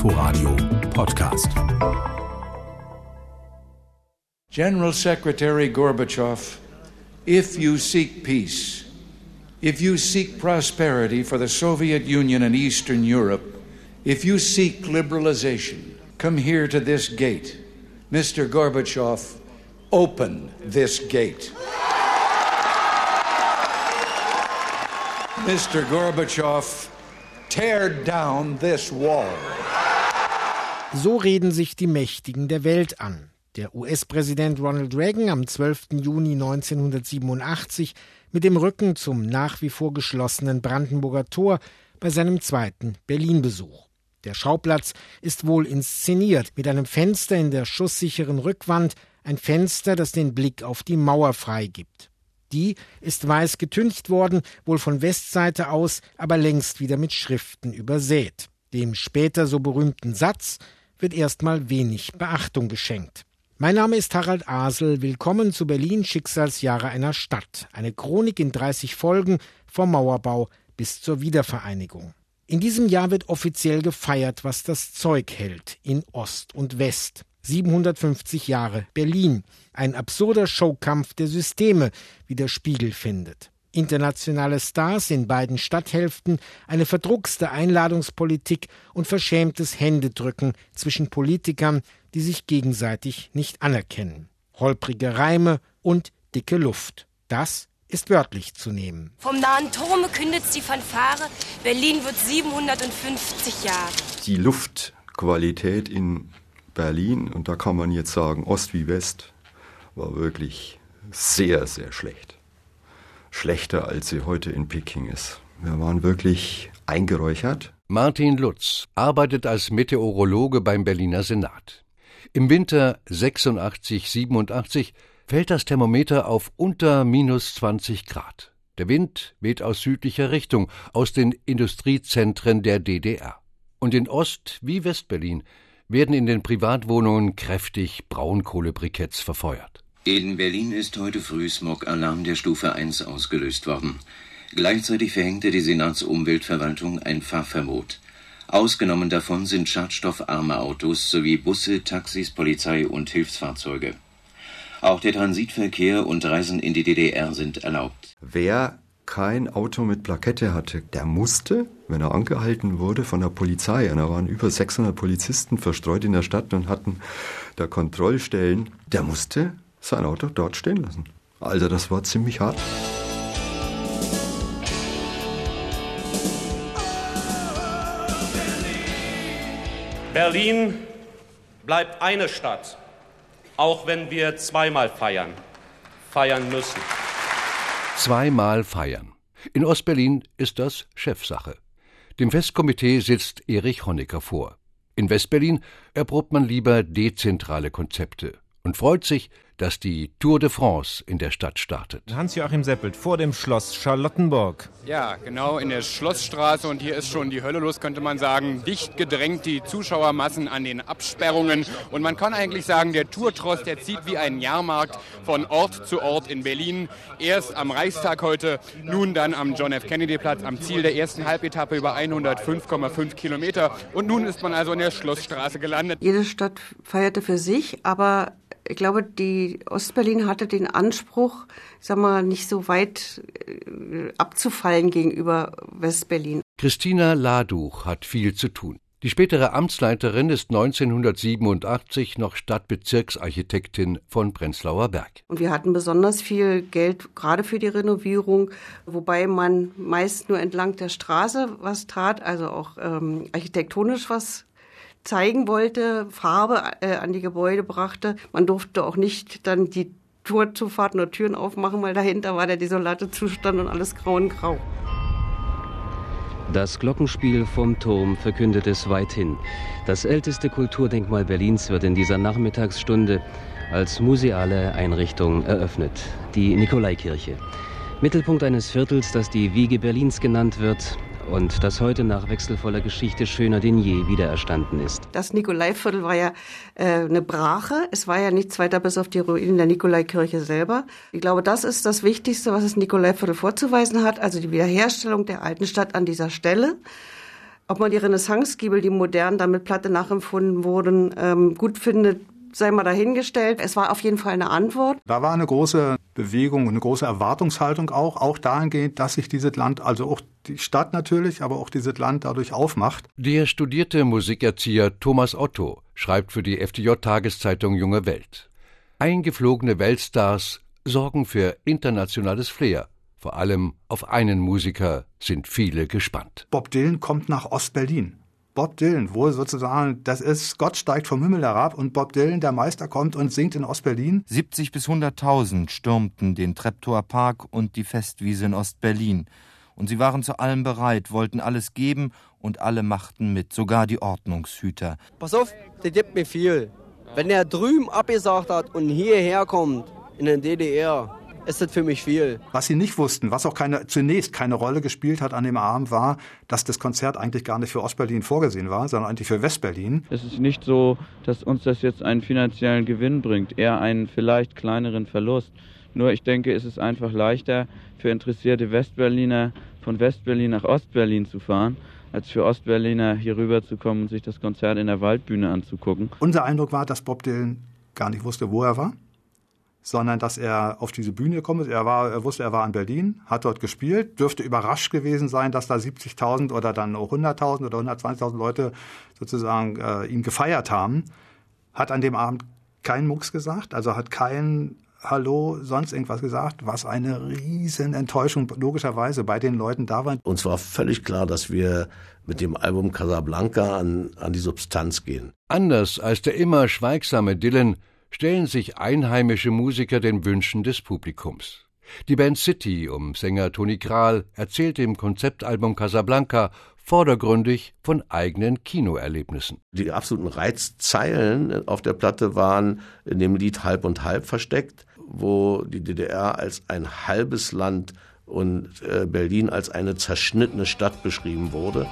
Inforadio Podcast. General Secretary Gorbachev, if you seek peace, if you seek prosperity for the Soviet Union and Eastern Europe, if you seek liberalization, come here to this gate. Mr. Gorbachev, open this gate. Mr. Gorbachev, tear down this wall. So reden sich die Mächtigen der Welt an. Der US-Präsident Ronald Reagan am 12. Juni 1987 mit dem Rücken zum nach wie vor geschlossenen Brandenburger Tor bei seinem zweiten Berlin-Besuch. Der Schauplatz ist wohl inszeniert mit einem Fenster in der schusssicheren Rückwand, ein Fenster, das den Blick auf die Mauer freigibt. Die ist weiß getüncht worden, wohl von Westseite aus, aber längst wieder mit Schriften übersät. Dem später so berühmten Satz wird erstmal wenig Beachtung geschenkt. Mein Name ist Harald Asel. Willkommen zu Berlin Schicksalsjahre einer Stadt. Eine Chronik in 30 Folgen vom Mauerbau bis zur Wiedervereinigung. In diesem Jahr wird offiziell gefeiert, was das Zeug hält in Ost und West. 750 Jahre Berlin. Ein absurder Showkampf der Systeme, wie der Spiegel findet. Internationale Stars in beiden Stadthälften, eine verdruckste Einladungspolitik und verschämtes Händedrücken zwischen Politikern, die sich gegenseitig nicht anerkennen. Holprige Reime und dicke Luft. Das ist wörtlich zu nehmen. Vom nahen Turme kündet die Fanfare, Berlin wird 750 Jahre. Die Luftqualität in Berlin, und da kann man jetzt sagen, Ost wie West, war wirklich sehr, sehr schlecht. Schlechter, als sie heute in Peking ist. Wir waren wirklich eingeräuchert. Martin Lutz arbeitet als Meteorologe beim Berliner Senat. Im Winter 86, 87 fällt das Thermometer auf unter minus 20 Grad. Der Wind weht aus südlicher Richtung, aus den Industriezentren der DDR. Und in Ost- wie Westberlin werden in den Privatwohnungen kräftig Braunkohlebriketts verfeuert. In Berlin ist heute früh Smog-Alarm der Stufe 1 ausgelöst worden. Gleichzeitig verhängte die Senatsumweltverwaltung ein Fahrverbot. Ausgenommen davon sind schadstoffarme Autos sowie Busse, Taxis, Polizei und Hilfsfahrzeuge. Auch der Transitverkehr und Reisen in die DDR sind erlaubt. Wer kein Auto mit Plakette hatte, der musste, wenn er angehalten wurde von der Polizei, und da waren über 600 Polizisten verstreut in der Stadt und hatten da Kontrollstellen, der musste sein Auto dort stehen lassen. Also das war ziemlich hart. Berlin bleibt eine Stadt, auch wenn wir zweimal feiern, feiern müssen zweimal feiern. In Ostberlin ist das Chefsache. Dem Festkomitee sitzt Erich Honecker vor. In Westberlin erprobt man lieber dezentrale Konzepte und freut sich, dass die Tour de France in der Stadt startet. Hans-Joachim Seppelt vor dem Schloss Charlottenburg. Ja, genau in der Schlossstraße und hier ist schon die Hölle los, könnte man sagen. Dicht gedrängt die Zuschauermassen an den Absperrungen und man kann eigentlich sagen, der Tourtross, der zieht wie ein Jahrmarkt von Ort zu Ort in Berlin. Erst am Reichstag heute, nun dann am John F. Kennedy Platz, am Ziel der ersten Halbetappe über 105,5 Kilometer und nun ist man also in der Schlossstraße gelandet. Jede Stadt feierte für sich, aber ich glaube, die Ostberlin hatte den Anspruch, ich sag mal, nicht so weit äh, abzufallen gegenüber Westberlin. Christina Laduch hat viel zu tun. Die spätere Amtsleiterin ist 1987 noch Stadtbezirksarchitektin von Prenzlauer Berg. Und wir hatten besonders viel Geld gerade für die Renovierung, wobei man meist nur entlang der Straße was tat, also auch ähm, architektonisch was zeigen wollte, Farbe äh, an die Gebäude brachte. Man durfte auch nicht dann die Torzufahrten oder Türen aufmachen, weil dahinter war der desolate Zustand und alles grau und grau. Das Glockenspiel vom Turm verkündet es weithin. Das älteste Kulturdenkmal Berlins wird in dieser Nachmittagsstunde als museale Einrichtung eröffnet, die Nikolaikirche. Mittelpunkt eines Viertels, das die Wiege Berlins genannt wird, und das heute nach wechselvoller Geschichte schöner denn je wiedererstanden ist. Das Nikolaiviertel war ja äh, eine Brache. Es war ja nichts weiter bis auf die Ruinen der Nikolaikirche selber. Ich glaube, das ist das Wichtigste, was das Nikolaiviertel vorzuweisen hat, also die Wiederherstellung der alten Stadt an dieser Stelle. Ob man die Renaissance-Giebel, die modern dann mit Platte nachempfunden wurden, ähm, gut findet, sei mal dahingestellt. Es war auf jeden Fall eine Antwort. Da war eine große Bewegung, eine große Erwartungshaltung auch, auch dahingehend, dass sich dieses Land, also auch die Stadt natürlich, aber auch dieses Land dadurch aufmacht. Der studierte Musikerzieher Thomas Otto schreibt für die FDJ-Tageszeitung Junge Welt. Eingeflogene Weltstars sorgen für internationales Flair. Vor allem auf einen Musiker sind viele gespannt. Bob Dylan kommt nach Ostberlin. Bob Dylan, wo sozusagen, das ist, Gott steigt vom Himmel herab und Bob Dylan, der Meister, kommt und singt in Ostberlin. 70 bis 100.000 stürmten den Treptower Park und die Festwiese in Ostberlin. Und sie waren zu allem bereit, wollten alles geben und alle machten mit, sogar die Ordnungshüter. Pass auf, der gibt mir viel. Wenn er drüben abgesagt hat und hierher kommt, in den DDR, ist das für mich viel. Was sie nicht wussten, was auch keine, zunächst keine Rolle gespielt hat an dem Abend, war, dass das Konzert eigentlich gar nicht für Ostberlin vorgesehen war, sondern eigentlich für Westberlin. Es ist nicht so, dass uns das jetzt einen finanziellen Gewinn bringt, eher einen vielleicht kleineren Verlust. Nur ich denke, es ist einfach leichter für interessierte Westberliner von Westberlin nach Ostberlin zu fahren, als für Ostberliner hier rüber zu kommen und sich das Konzert in der Waldbühne anzugucken. Unser Eindruck war, dass Bob Dylan gar nicht wusste, wo er war sondern dass er auf diese Bühne gekommen ist. Er, war, er wusste, er war in Berlin, hat dort gespielt, dürfte überrascht gewesen sein, dass da 70.000 oder dann auch 100.000 oder 120.000 Leute sozusagen äh, ihn gefeiert haben. Hat an dem Abend keinen Mucks gesagt, also hat kein Hallo, sonst irgendwas gesagt, was eine riesen Enttäuschung logischerweise bei den Leuten da war. Uns war völlig klar, dass wir mit dem Album Casablanca an, an die Substanz gehen. Anders als der immer schweigsame Dylan stellen sich einheimische Musiker den Wünschen des Publikums. Die Band City um Sänger Toni Kral erzählt im Konzeptalbum Casablanca vordergründig von eigenen Kinoerlebnissen. Die absoluten Reizzeilen auf der Platte waren in dem Lied Halb und Halb versteckt, wo die DDR als ein halbes Land und äh, Berlin als eine zerschnittene Stadt beschrieben wurde.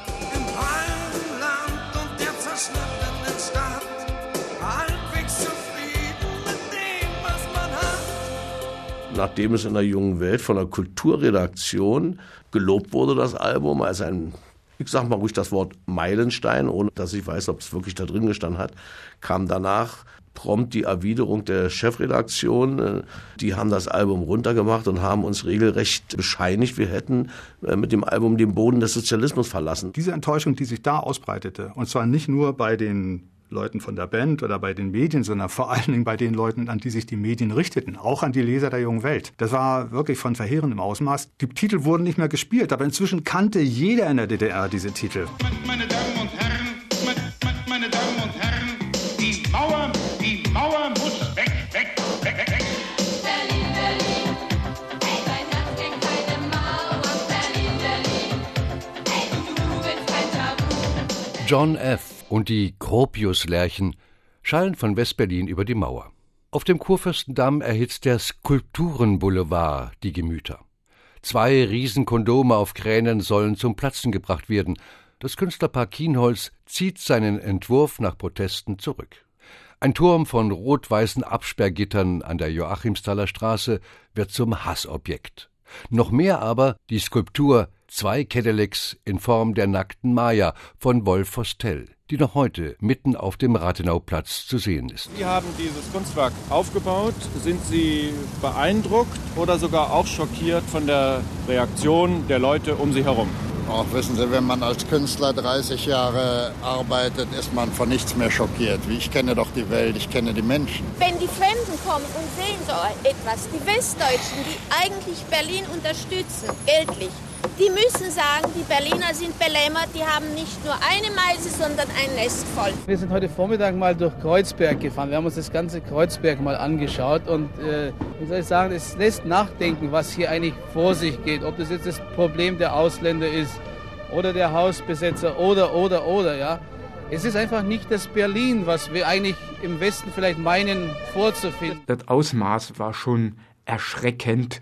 Nachdem es in der jungen Welt von der Kulturredaktion gelobt wurde, das Album, als ein, ich sag mal ruhig das Wort Meilenstein, ohne dass ich weiß, ob es wirklich da drin gestanden hat, kam danach prompt die Erwiderung der Chefredaktion. Die haben das Album runtergemacht und haben uns regelrecht bescheinigt, wir hätten äh, mit dem Album den Boden des Sozialismus verlassen. Diese Enttäuschung, die sich da ausbreitete, und zwar nicht nur bei den Leuten von der Band oder bei den Medien, sondern vor allen Dingen bei den Leuten, an die sich die Medien richteten, auch an die Leser der jungen Welt. Das war wirklich von verheerendem Ausmaß. Die Titel wurden nicht mehr gespielt, aber inzwischen kannte jeder in der DDR diese Titel. Meine Damen und Herren, meine Damen und Herren, die Mauer, die Mauer muss weg, weg, weg, weg, weg. John F und die Gropius-Lerchen schallen von Westberlin über die Mauer. Auf dem Kurfürstendamm erhitzt der Skulpturenboulevard die Gemüter. Zwei Riesenkondome auf Kränen sollen zum Platzen gebracht werden. Das Künstlerpaar Kienholz zieht seinen Entwurf nach Protesten zurück. Ein Turm von rot-weißen Absperrgittern an der Joachimsthaler Straße wird zum Hassobjekt. Noch mehr aber die Skulptur Zwei Cadillacs in Form der nackten Maya von Wolf Vostell die noch heute mitten auf dem Rathenauplatz zu sehen ist. Sie haben dieses Kunstwerk aufgebaut. Sind Sie beeindruckt oder sogar auch schockiert von der Reaktion der Leute um Sie herum? Auch wissen Sie, wenn man als Künstler 30 Jahre arbeitet, ist man von nichts mehr schockiert. Ich kenne doch die Welt, ich kenne die Menschen. Wenn die Fremden kommen und sehen so etwas, die Westdeutschen, die eigentlich Berlin unterstützen, geldlich, die müssen sagen, die Berliner sind belämmert, die haben nicht nur eine Meise, sondern ein Nest voll. Wir sind heute Vormittag mal durch Kreuzberg gefahren. Wir haben uns das ganze Kreuzberg mal angeschaut und äh, wie soll ich sagen, es lässt nachdenken, was hier eigentlich vor sich geht. Ob das jetzt das Problem der Ausländer ist oder der Hausbesetzer oder, oder, oder, ja. Es ist einfach nicht das Berlin, was wir eigentlich im Westen vielleicht meinen vorzufinden. Das Ausmaß war schon erschreckend.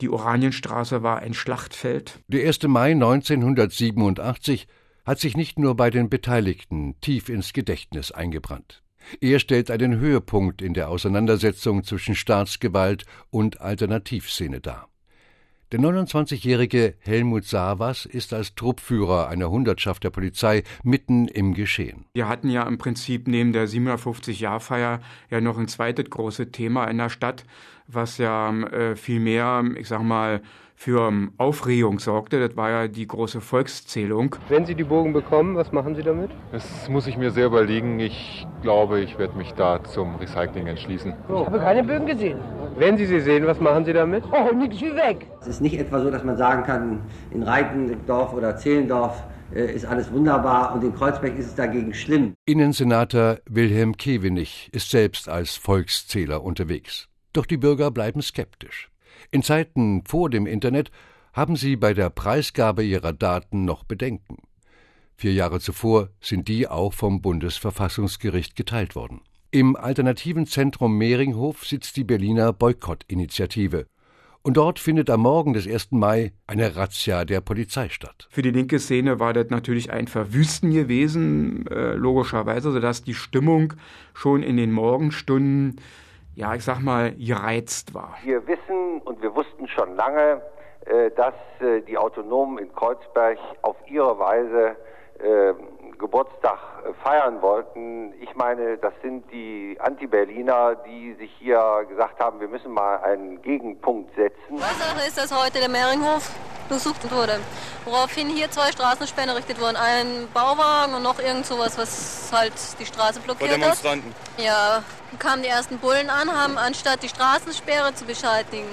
Die Oranienstraße war ein Schlachtfeld. Der 1. Mai 1987 hat sich nicht nur bei den Beteiligten tief ins Gedächtnis eingebrannt. Er stellt einen Höhepunkt in der Auseinandersetzung zwischen Staatsgewalt und Alternativszene dar. Der 29-jährige Helmut Savas ist als Truppführer einer Hundertschaft der Polizei mitten im Geschehen. Wir hatten ja im Prinzip neben der 750-Jahr-Feier ja noch ein zweites großes Thema in der Stadt, was ja äh, viel mehr, ich sag mal, für ähm, Aufregung sorgte. Das war ja die große Volkszählung. Wenn Sie die Bogen bekommen, was machen Sie damit? Das muss ich mir sehr überlegen. Ich glaube, ich werde mich da zum Recycling entschließen. Ich habe keine Bögen gesehen. Wenn Sie sie sehen, was machen Sie damit? Oh, nix wie weg. Es ist nicht etwa so, dass man sagen kann, in Reitendorf oder Zehlendorf äh, ist alles wunderbar und in Kreuzberg ist es dagegen schlimm. Innensenator Wilhelm Kewenig ist selbst als Volkszähler unterwegs. Doch die Bürger bleiben skeptisch. In Zeiten vor dem Internet haben sie bei der Preisgabe ihrer Daten noch Bedenken. Vier Jahre zuvor sind die auch vom Bundesverfassungsgericht geteilt worden. Im alternativen Zentrum Mehringhof sitzt die Berliner Boykott-Initiative. Und dort findet am Morgen des 1. Mai eine Razzia der Polizei statt. Für die linke Szene war das natürlich ein Verwüsten gewesen, äh, logischerweise, sodass die Stimmung schon in den Morgenstunden ja, ich sag mal, gereizt war. Wir wissen und wir wussten schon lange, äh, dass äh, die Autonomen in Kreuzberg auf ihre Weise äh, Geburtstag feiern wollten. Ich meine, das sind die Anti-Berliner, die sich hier gesagt haben, wir müssen mal einen Gegenpunkt setzen. Ursache ist, dass heute der Mehringhof durchsucht wurde, woraufhin hier zwei Straßensperren errichtet wurden. Ein Bauwagen und noch irgend sowas, was halt die Straße blockiert hat. Demonstranten. Ja, kamen die ersten Bullen an, haben anstatt die Straßensperre zu beschädigen,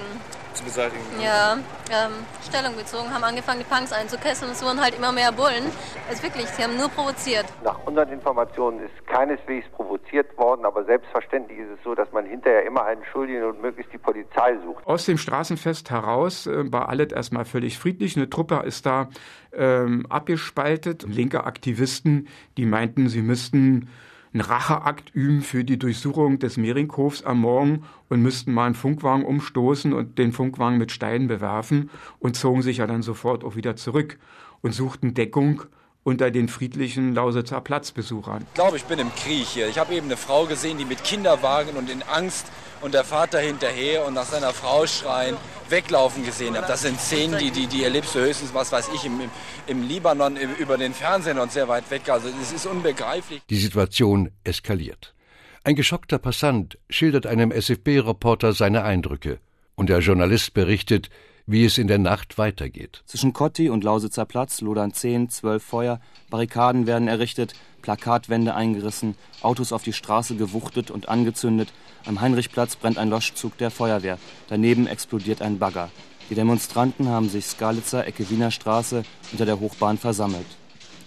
zu beseitigen. Ja, ähm, Stellung bezogen, haben angefangen, die Punks einzukesseln. Es wurden halt immer mehr Bullen. Also wirklich, sie haben nur provoziert. Nach unseren Informationen ist keineswegs provoziert worden, aber selbstverständlich ist es so, dass man hinterher immer einen Schuldigen und möglichst die Polizei sucht. Aus dem Straßenfest heraus äh, war alles erstmal völlig friedlich. Eine Truppe ist da ähm, abgespaltet. Linke Aktivisten, die meinten, sie müssten einen Racheakt üben für die Durchsuchung des Mehringhofs am Morgen und müssten mal einen Funkwagen umstoßen und den Funkwagen mit Steinen bewerfen und zogen sich ja dann sofort auch wieder zurück und suchten Deckung unter den friedlichen Lausitzer Platzbesuchern. Ich glaube, ich bin im Krieg hier. Ich habe eben eine Frau gesehen, die mit Kinderwagen und in Angst und der Vater hinterher und nach seiner Frau schreien, weglaufen gesehen habe. Das sind Szenen, die, die, die erlebst du höchstens, was weiß ich, im, im Libanon über den Fernsehen und sehr weit weg. Also es ist unbegreiflich. Die Situation eskaliert. Ein geschockter Passant schildert einem SFB-Reporter seine Eindrücke. Und der Journalist berichtet, wie es in der Nacht weitergeht. Zwischen Kotti und Lausitzer Platz lodern zehn, zwölf Feuer, Barrikaden werden errichtet, Plakatwände eingerissen, Autos auf die Straße gewuchtet und angezündet. Am Heinrichplatz brennt ein Loschzug der Feuerwehr. Daneben explodiert ein Bagger. Die Demonstranten haben sich Skalitzer, Ecke Wiener Straße, unter der Hochbahn versammelt.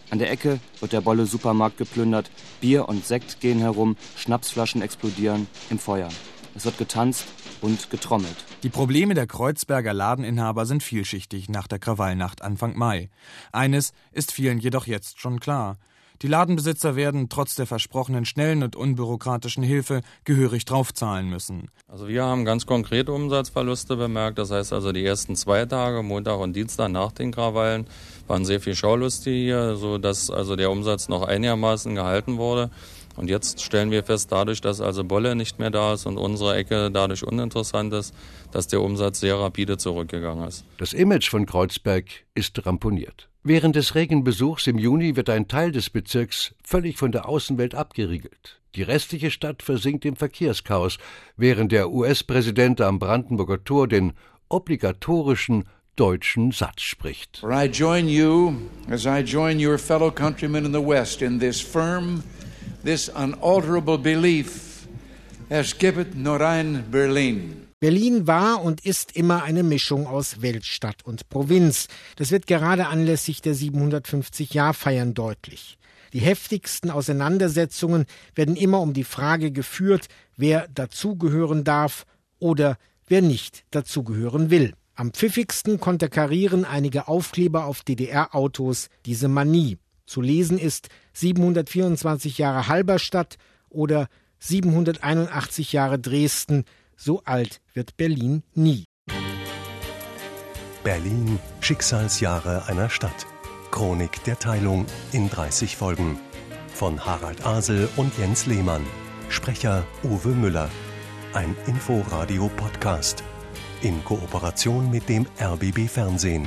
An der Ecke wird der Bolle Supermarkt geplündert, Bier und Sekt gehen herum, Schnapsflaschen explodieren im Feuer. Es wird getanzt und getrommelt. Die Probleme der Kreuzberger Ladeninhaber sind vielschichtig nach der Krawallnacht Anfang Mai. Eines ist vielen jedoch jetzt schon klar. Die Ladenbesitzer werden trotz der versprochenen schnellen und unbürokratischen Hilfe gehörig draufzahlen müssen. Also wir haben ganz konkrete Umsatzverluste bemerkt. Das heißt also die ersten zwei Tage, Montag und Dienstag nach den Krawallen, waren sehr viel Schaulustige hier, sodass also der Umsatz noch einigermaßen gehalten wurde. Und jetzt stellen wir fest, dadurch, dass also Bolle nicht mehr da ist und unsere Ecke dadurch uninteressant ist, dass der Umsatz sehr rapide zurückgegangen ist. Das Image von Kreuzberg ist ramponiert. Während des Regenbesuchs im Juni wird ein Teil des Bezirks völlig von der Außenwelt abgeriegelt. Die restliche Stadt versinkt im Verkehrschaos, während der US-Präsident am Brandenburger Tor den obligatorischen deutschen Satz spricht. For I join you as I join your fellow countrymen in the West in this firm this unalterable belief, es gibt nur ein Berlin. Berlin war und ist immer eine Mischung aus Weltstadt und Provinz. Das wird gerade anlässlich der 750-Jahr-Feiern deutlich. Die heftigsten Auseinandersetzungen werden immer um die Frage geführt, wer dazugehören darf oder wer nicht dazugehören will. Am pfiffigsten konterkarieren einige Aufkleber auf DDR-Autos diese Manie. Zu lesen ist 724 Jahre Halberstadt oder 781 Jahre Dresden. So alt wird Berlin nie. Berlin, Schicksalsjahre einer Stadt. Chronik der Teilung in 30 Folgen. Von Harald Asel und Jens Lehmann. Sprecher Uwe Müller. Ein Inforadio-Podcast. in Kooperation mit dem RBB Fernsehen.